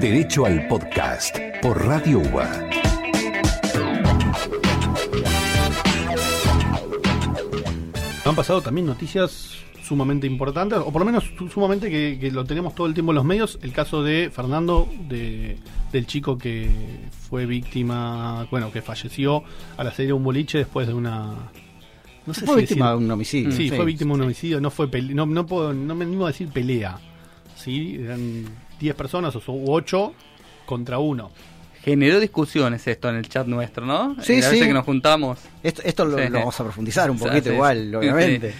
Derecho al podcast por Radio UBA. Han pasado también noticias sumamente importantes, o por lo menos su- sumamente que, que lo tenemos todo el tiempo en los medios, el caso de Fernando, de, del chico que fue víctima, bueno, que falleció al hacer un boliche después de una... No Fue si víctima decir- de un homicidio. Sí, fue víctima de un homicidio, no fue pele- no, no puedo, no me animo a decir pelea. Sí, eran 10 personas o 8 contra uno. Generó discusiones esto en el chat nuestro, ¿no? Sí, la vez sí. que nos juntamos. Esto, esto lo, Sí. lo vamos a profundizar un poquito igual, obviamente.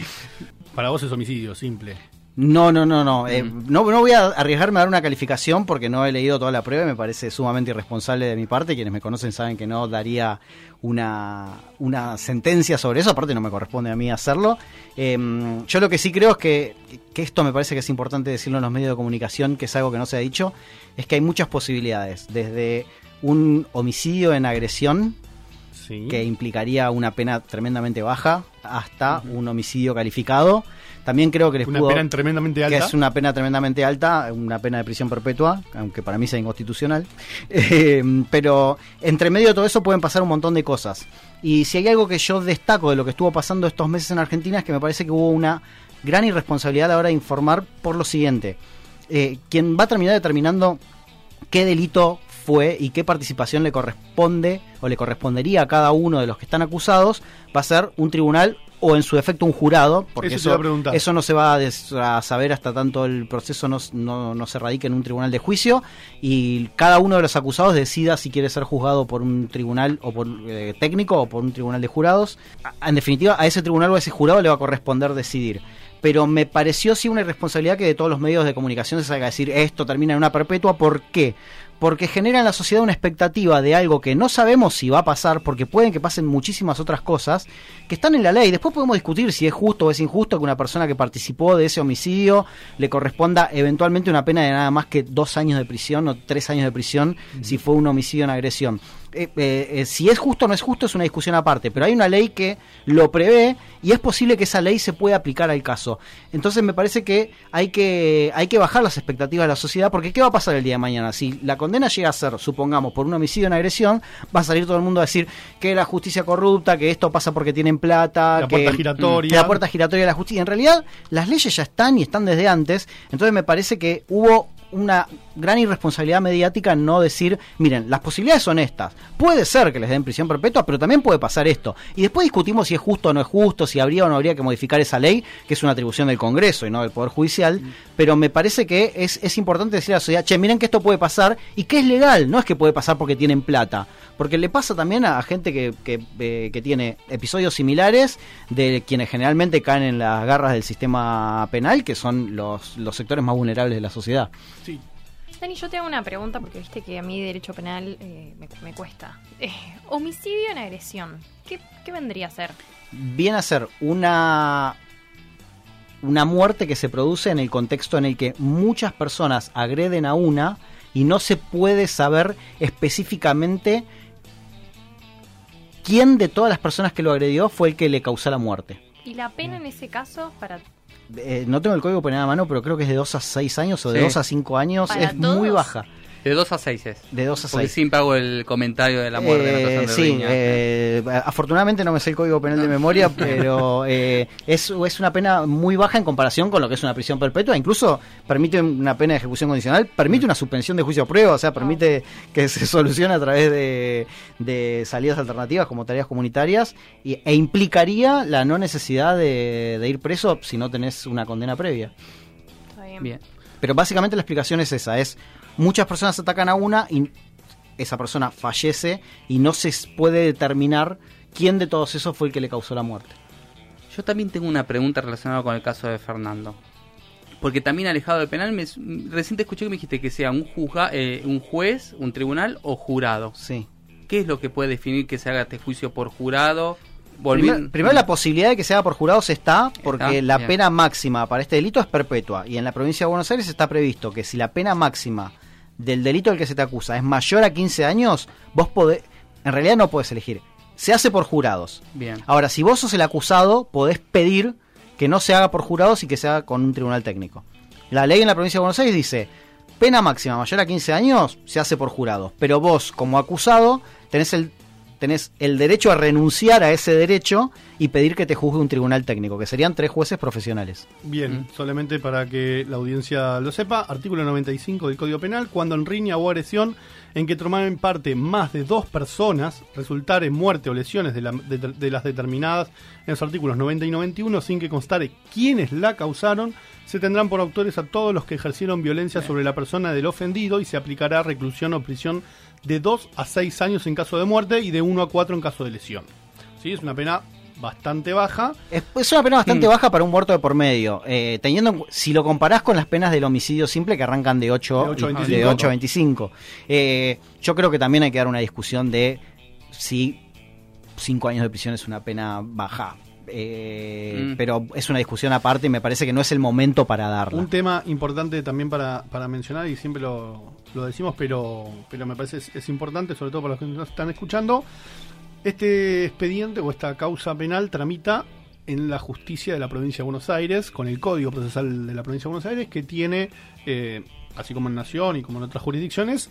Para vos es homicidio, simple. No, no, no, no. Mm. Eh, no. No voy a arriesgarme a dar una calificación porque no he leído toda la prueba y me parece sumamente irresponsable de mi parte. Quienes me conocen saben que no daría una, una sentencia sobre eso, aparte no me corresponde a mí hacerlo. Eh, yo lo que sí creo es que, que esto me parece que es importante decirlo en los medios de comunicación, que es algo que no se ha dicho, es que hay muchas posibilidades. Desde un homicidio en agresión, Sí. que implicaría una pena tremendamente baja, hasta un homicidio calificado. También creo que les Una pudo- pena tremendamente alta. que es una pena tremendamente alta, una pena de prisión perpetua, aunque para mí sea inconstitucional. Eh, pero entre medio de todo eso pueden pasar un montón de cosas. Y si hay algo que yo destaco de lo que estuvo pasando estos meses en Argentina es que me parece que hubo una gran irresponsabilidad a la hora de informar por lo siguiente. Eh, quien va a terminar determinando qué delito fue y qué participación le corresponde o le correspondería a cada uno de los que están acusados va a ser un tribunal o en su defecto un jurado, porque Eso no se va a, des- a saber hasta tanto el proceso no, no- no se radique en un tribunal de juicio y cada uno de los acusados decida si quiere ser juzgado por un tribunal o por eh, técnico o por un tribunal de jurados. En definitiva, a ese tribunal o a ese jurado le va a corresponder decidir. Pero me pareció sí una irresponsabilidad que de todos los medios de comunicación se salga a decir esto termina en una perpetua. ¿Por qué? Porque genera en la sociedad una expectativa de algo que no sabemos si va a pasar, porque pueden que pasen muchísimas otras cosas que están en la ley. Después podemos discutir si es justo o es injusto que una persona que participó de ese homicidio le corresponda eventualmente una pena de nada más que dos años de prisión o tres años de prisión si fue un homicidio en agresión. Eh, eh, eh, si es justo o no es justo es una discusión aparte, pero hay una ley que lo prevé y es posible que esa ley se pueda aplicar al caso. Entonces me parece que hay que hay que bajar las expectativas de la sociedad porque ¿qué va a pasar el día de mañana? Si la condena llega a ser, supongamos, por un homicidio en agresión, va a salir todo el mundo a decir que la justicia corrupta, que esto pasa porque tienen plata, La que puerta giratoria. la puerta giratoria de la justicia. En realidad, las leyes ya están y están desde antes. Entonces me parece que hubo una gran irresponsabilidad mediática no decir, miren, las posibilidades son estas. Puede ser que les den prisión perpetua, pero también puede pasar esto. Y después discutimos si es justo o no es justo, si habría o no habría que modificar esa ley, que es una atribución del Congreso y no del Poder Judicial. Pero me parece que es, es importante decir a la sociedad, che, miren que esto puede pasar y que es legal, no es que puede pasar porque tienen plata. Porque le pasa también a gente que, que, eh, que tiene episodios similares de quienes generalmente caen en las garras del sistema penal, que son los, los sectores más vulnerables de la sociedad. Sí. Dani, yo te hago una pregunta porque viste que a mí derecho penal eh, me, me cuesta. Eh, homicidio en agresión. ¿Qué, qué vendría a ser? Viene a ser una, una muerte que se produce en el contexto en el que muchas personas agreden a una y no se puede saber específicamente quién de todas las personas que lo agredió fue el que le causó la muerte. ¿Y la pena en ese caso para Eh, no tengo el código penal a mano, pero creo que es de 2 a 6 años o de Sí. 2 a 5 años. ¿Para Es muy todos? baja. De 2 a 6 es. De 2 a Porque 6. siempre hago el comentario de la muerte de Eh, la persona de sí, Riña. eh, afortunadamente no me sé el código penal de memoria, pero eh, es, es una pena muy baja en comparación con lo que es una prisión perpetua. Incluso permite una pena de ejecución condicional, permite una suspensión de juicio a prueba, o sea, permite que se solucione a través de, de salidas alternativas como tareas comunitarias y- e implicaría la no necesidad de, de ir preso si no tenés una condena previa. Está bien. Bien. Pero básicamente la explicación es esa, es muchas personas atacan a una y esa persona fallece y no se puede determinar quién de todos esos fue el que le causó la muerte. Yo también tengo una pregunta relacionada con el caso de Fernando. Porque también alejado del penal, me, recién te escuché que me dijiste que sea un, juzga, eh, un juez, un tribunal o jurado. Sí. ¿Qué es lo que puede definir que se haga este juicio por jurado? Primero la posibilidad de que se haga por jurados está porque Está, la bien. pena máxima para este delito es perpetua y en la provincia de Buenos Aires está previsto que si la pena máxima del delito del que se te acusa es mayor a 15 años, vos podés, en realidad no podés elegir, se hace por jurados. Bien. Ahora, si vos sos el acusado, podés pedir que no se haga por jurados y que se haga con un tribunal técnico. La ley en la provincia de Buenos Aires dice, pena máxima mayor a 15 años se hace por jurado, pero vos como acusado tenés el tenés el derecho a renunciar a ese derecho y pedir que te juzgue un tribunal técnico, que serían tres jueces profesionales. Bien, solamente para que la audiencia lo sepa, artículo 95 del Código Penal, cuando en riña o agresión en que tomaran parte más de dos personas resultar en muerte o lesiones de, la- de- de las determinadas en los artículos 90 y 91 sin que constare quiénes la causaron, se tendrán por autores a todos los que ejercieron violencia sobre la persona del ofendido y se aplicará reclusión o prisión de 2 a 6 años en caso de muerte y de 1 a 4 en caso de lesión. ¿Sí? Es una pena bastante baja. Es, es una pena bastante Mm. baja para un muerto de por medio. Eh, teniendo si lo comparás con las penas del homicidio simple que arrancan de 8, De ocho a y- 25. de 8 a 25. Eh, yo creo que también hay que dar una discusión de si 5 años de prisión es una pena baja. Eh, Mm. Pero es una discusión aparte y me parece que no es el momento para darla. Un tema importante también para, para mencionar, y siempre lo, lo decimos, pero, pero me parece es, es importante, sobre todo para los que nos están escuchando. Este expediente o esta causa penal tramita en la justicia de la provincia de Buenos Aires, con el Código Procesal de la provincia de Buenos Aires, que tiene, eh, así como en Nación y como en otras jurisdicciones,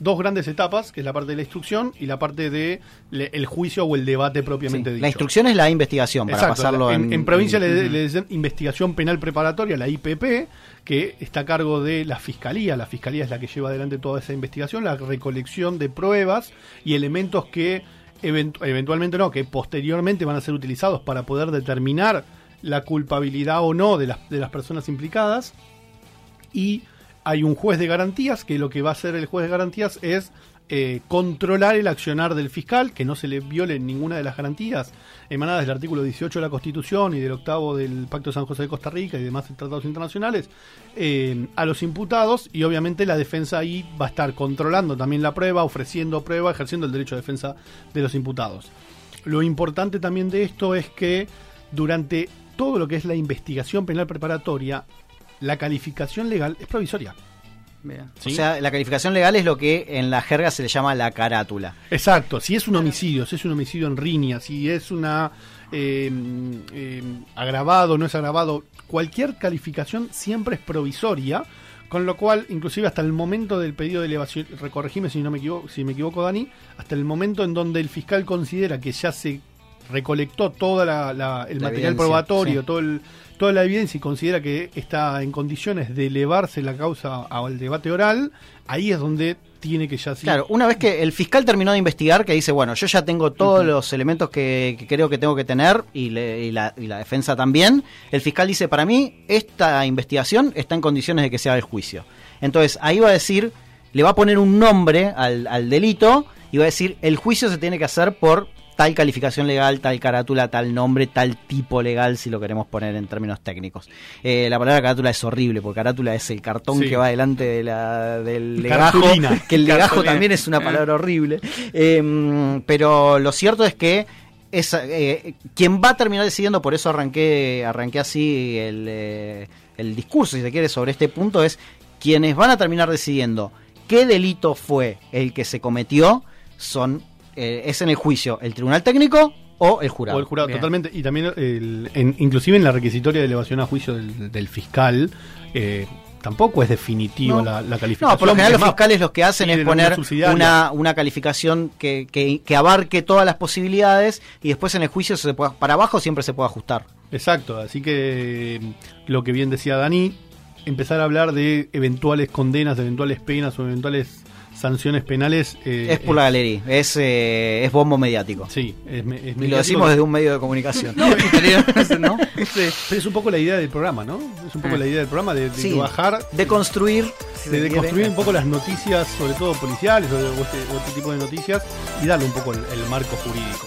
dos grandes etapas, que es la parte de la instrucción y la parte de le- el juicio o el debate Sí, propiamente dicho. La instrucción es la investigación, para Exacto, pasarlo en, en, en provincia en- le, le dicen investigación penal preparatoria, la IPP, que está a cargo de la fiscalía. La fiscalía es la que lleva adelante toda esa investigación, la recolección de pruebas y elementos que event- eventualmente no, que posteriormente van a ser utilizados para poder determinar la culpabilidad o no de las, de las personas implicadas. Y hay un juez de garantías que lo que va a hacer el juez de garantías es eh, controlar el accionar del fiscal, que no se le viole ninguna de las garantías emanadas del artículo 18 de la Constitución y del octavo del Pacto de San José de Costa Rica y demás tratados internacionales eh, a los imputados y obviamente la defensa ahí va a estar controlando también la prueba, ofreciendo prueba, ejerciendo el derecho de defensa de los imputados. Lo importante también de esto es que durante todo lo que es la investigación penal preparatoria, la calificación legal es provisoria. O sea, la calificación legal es lo que en la jerga se le llama la carátula. Exacto, si es un homicidio, si es un homicidio en riña, si es una eh, eh, agravado, no es agravado, cualquier calificación siempre es provisoria, con lo cual, inclusive hasta el momento del pedido de elevación, recorregime si no me equivoco, si me equivoco, Dani, hasta el momento en donde el fiscal considera que ya se recolectó todo el La material evidencia, probatorio, sí. todo el, toda la evidencia y considera que está en condiciones de elevarse la causa al debate oral, ahí es donde tiene que ya Claro, una vez que el fiscal terminó de investigar, que dice, bueno, yo ya tengo todos los elementos que, que creo que tengo que tener y, le- y la, y la defensa también, el fiscal dice, para mí, esta investigación está en condiciones de que se haga el juicio. Entonces, ahí va a decir, le va a poner un nombre al, al delito y va a decir, el juicio se tiene que hacer por tal calificación legal, tal carátula, tal nombre, tal tipo legal, si lo queremos poner en términos técnicos. Eh, la palabra carátula es horrible, porque carátula es el cartón Sí. que va delante de la, del legajo, Cartulina. que el legajo Cartulina. también es una palabra horrible. Eh, pero lo cierto es que es, eh, quien va a terminar decidiendo, por eso arranqué, arranqué así el, eh, el discurso, si se quiere, sobre este punto, es quienes van a terminar decidiendo qué delito fue el que se cometió, son eh, es en el juicio el tribunal técnico o el jurado. O el jurado, Bien. totalmente. Y también, el, en- inclusive en la requisitoria de elevación a juicio del, del fiscal, eh, tampoco es definitivo No. la, la calificación. No, por lo general los fiscales lo que hacen es poner una, una calificación que, que, que abarque todas las posibilidades y después en el juicio se puede- para abajo siempre se puede ajustar. Exacto, así que lo que bien decía Dani, empezar a hablar de eventuales condenas, de eventuales penas o eventuales sanciones penales. eh, es por la galería, es, eh, es bombo mediático. Sí, es, me- es Y lo mediático. decimos desde un medio de comunicación. No, ¿No? Pero es un poco la idea del programa, ¿no? Es un poco Ah. la idea del programa de, de Sí. bajar, De construir. si de, construir un poco las noticias, sobre todo policiales o, de- o este, o este tipo de noticias, y darle un poco el, el marco jurídico.